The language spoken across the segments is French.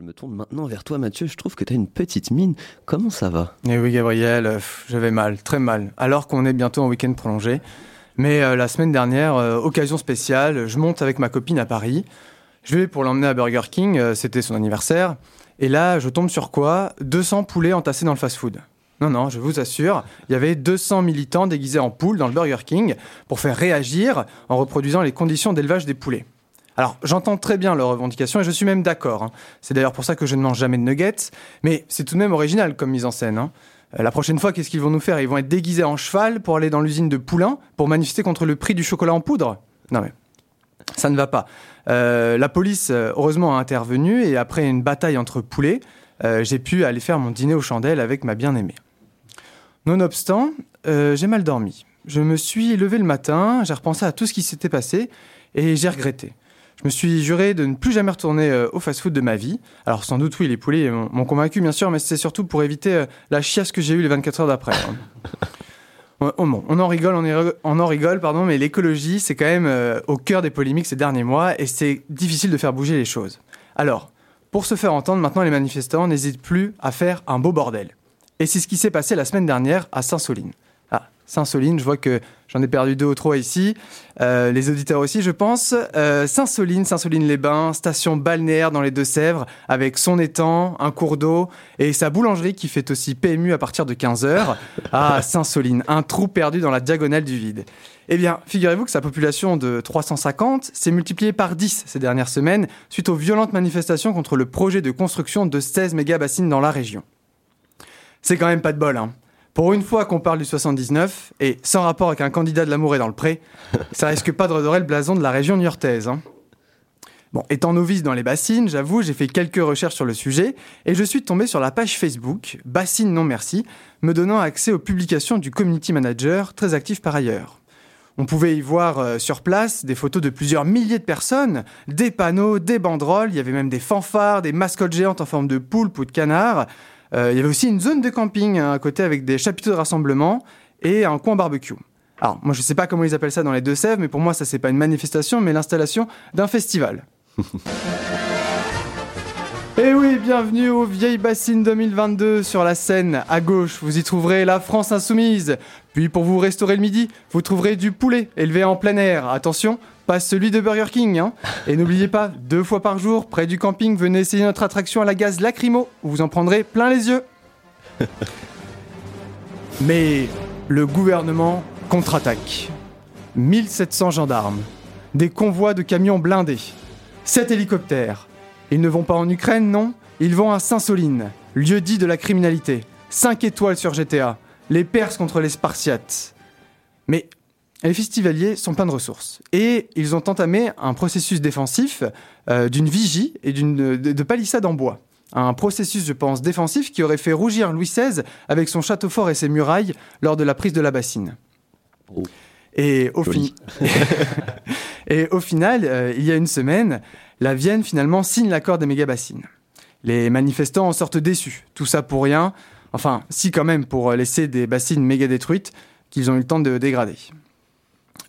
Je me tourne maintenant vers toi, Mathieu. Je trouve que tu as une petite mine. Comment ça va? Eh oui, Gabriel, j'avais mal, très mal. Alors qu'on est bientôt en week-end prolongé. Mais la semaine dernière, occasion spéciale, je monte avec ma copine à Paris. Je vais pour l'emmener à Burger King, c'était son anniversaire. Et là, je tombe sur quoi? 200 poulets entassés dans le fast-food. Non, non, je vous assure, il y avait 200 militants déguisés en poules dans le Burger King pour faire réagir en reproduisant les conditions d'élevage des poulets. Alors, j'entends très bien leurs revendications et je suis même d'accord. Hein. C'est d'ailleurs pour ça que je ne mange jamais de nuggets, mais c'est tout de même original comme mise en scène. Hein. Euh, la prochaine fois, qu'est-ce qu'ils vont nous faire? Ils vont être déguisés en cheval pour aller dans l'usine de Poulain pour manifester contre le prix du chocolat en poudre? Non mais, ça ne va pas. Euh, la police, euh, heureusement, a intervenu et après une bataille entre poulets, j'ai pu aller faire mon dîner aux chandelles avec ma bien-aimée. Nonobstant, j'ai mal dormi. Je me suis levé le matin, j'ai repensé à tout ce qui s'était passé et j'ai regretté. Je me suis juré de ne plus jamais retourner euh, au fast-food de ma vie. Alors sans doute oui, les poulets m'ont convaincu bien sûr, mais c'est surtout pour éviter euh, la chiasse que j'ai eue les 24 heures d'après. Hein. Oh, on en rigole, on, en rigole, pardon, mais l'écologie, c'est quand même au cœur des polémiques ces derniers mois et c'est difficile de faire bouger les choses. Alors, pour se faire entendre, maintenant les manifestants n'hésitent plus à faire un beau bordel. Et c'est ce qui s'est passé la semaine dernière à Saint-Soline. Ah, Saint-Soline, je vois que j'en ai perdu deux ou trois ici. Euh, les auditeurs aussi, je pense. Euh, Saint-Soline, Saint-Soline-les-Bains, station balnéaire dans les Deux-Sèvres, avec son étang, un cours d'eau et sa boulangerie qui fait aussi PMU à partir de 15h. Ah, Saint-Soline, un trou perdu dans la diagonale du vide. Eh bien, figurez-vous que sa population de 350 s'est multipliée par 10 ces dernières semaines suite aux violentes manifestations contre le projet de construction de 16 méga-bassines dans la région. C'est quand même pas de bol, hein. Pour une fois qu'on parle du 79, et sans rapport avec un candidat de l'amour et dans le pré, ça risque pas de redorer le blason de la région niortaise. Hein. Bon, étant novice dans les bassines, j'avoue, j'ai fait quelques recherches sur le sujet et je suis tombé sur la page Facebook Bassine non merci, me donnant accès aux publications du community manager, très actif par ailleurs. On pouvait y voir euh, sur place des photos de plusieurs milliers de personnes, des panneaux, des banderoles, il y avait même des fanfares, des mascottes géantes en forme de poulpe ou de canard. Euh, il y avait aussi une zone de camping hein, à côté avec des chapiteaux de rassemblement et un coin barbecue. Alors, moi, je ne sais pas comment ils appellent ça dans les Deux-Sèvres, mais pour moi, ça, c'est pas une manifestation, mais l'installation d'un festival. Et eh oui, bienvenue aux Vieilles Bassines 2022 sur la scène. À gauche, vous y trouverez la France Insoumise. Puis pour vous restaurer le midi, vous trouverez du poulet élevé en plein air. Attention, pas celui de Burger King. Hein. Et n'oubliez pas, deux fois par jour, près du camping, venez essayer notre attraction à la gaz lacrymo, vous en prendrez plein les yeux. Mais le gouvernement contre-attaque. 1700 gendarmes, des convois de camions blindés, 7 hélicoptères, ils ne vont pas en Ukraine, non? Ils vont à Saint-Soline, lieu dit de la criminalité. 5 étoiles sur GTA. Les Perses contre les Spartiates. Mais les festivaliers sont pleins de ressources. Et ils ont entamé un processus défensif euh, d'une vigie et d'une, de, palissade en bois. Un processus, je pense, défensif qui aurait fait rougir Louis XVI avec son château fort et ses murailles lors de la prise de la bassine. Oh. Et, au et au final, euh, il y a une semaine, la Vienne finalement signe l'accord des méga-bassines. Les manifestants en sortent déçus. Tout ça pour rien. Enfin, si quand même pour laisser des bassines méga détruites qu'ils ont eu le temps de dégrader.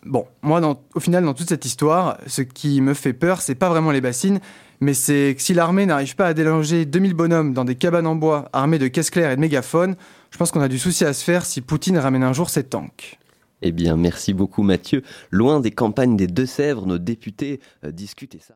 Bon, moi, au final, dans toute cette histoire, ce qui me fait peur, c'est pas vraiment les bassines, mais c'est que si l'armée n'arrive pas à déloger 2000 bonhommes dans des cabanes en bois armés de caisses claires et de mégaphones, je pense qu'on a du souci à se faire si Poutine ramène un jour ses tanks. Eh bien, merci beaucoup Mathieu. Loin des campagnes des Deux-Sèvres, nos députés euh, discutent et ça.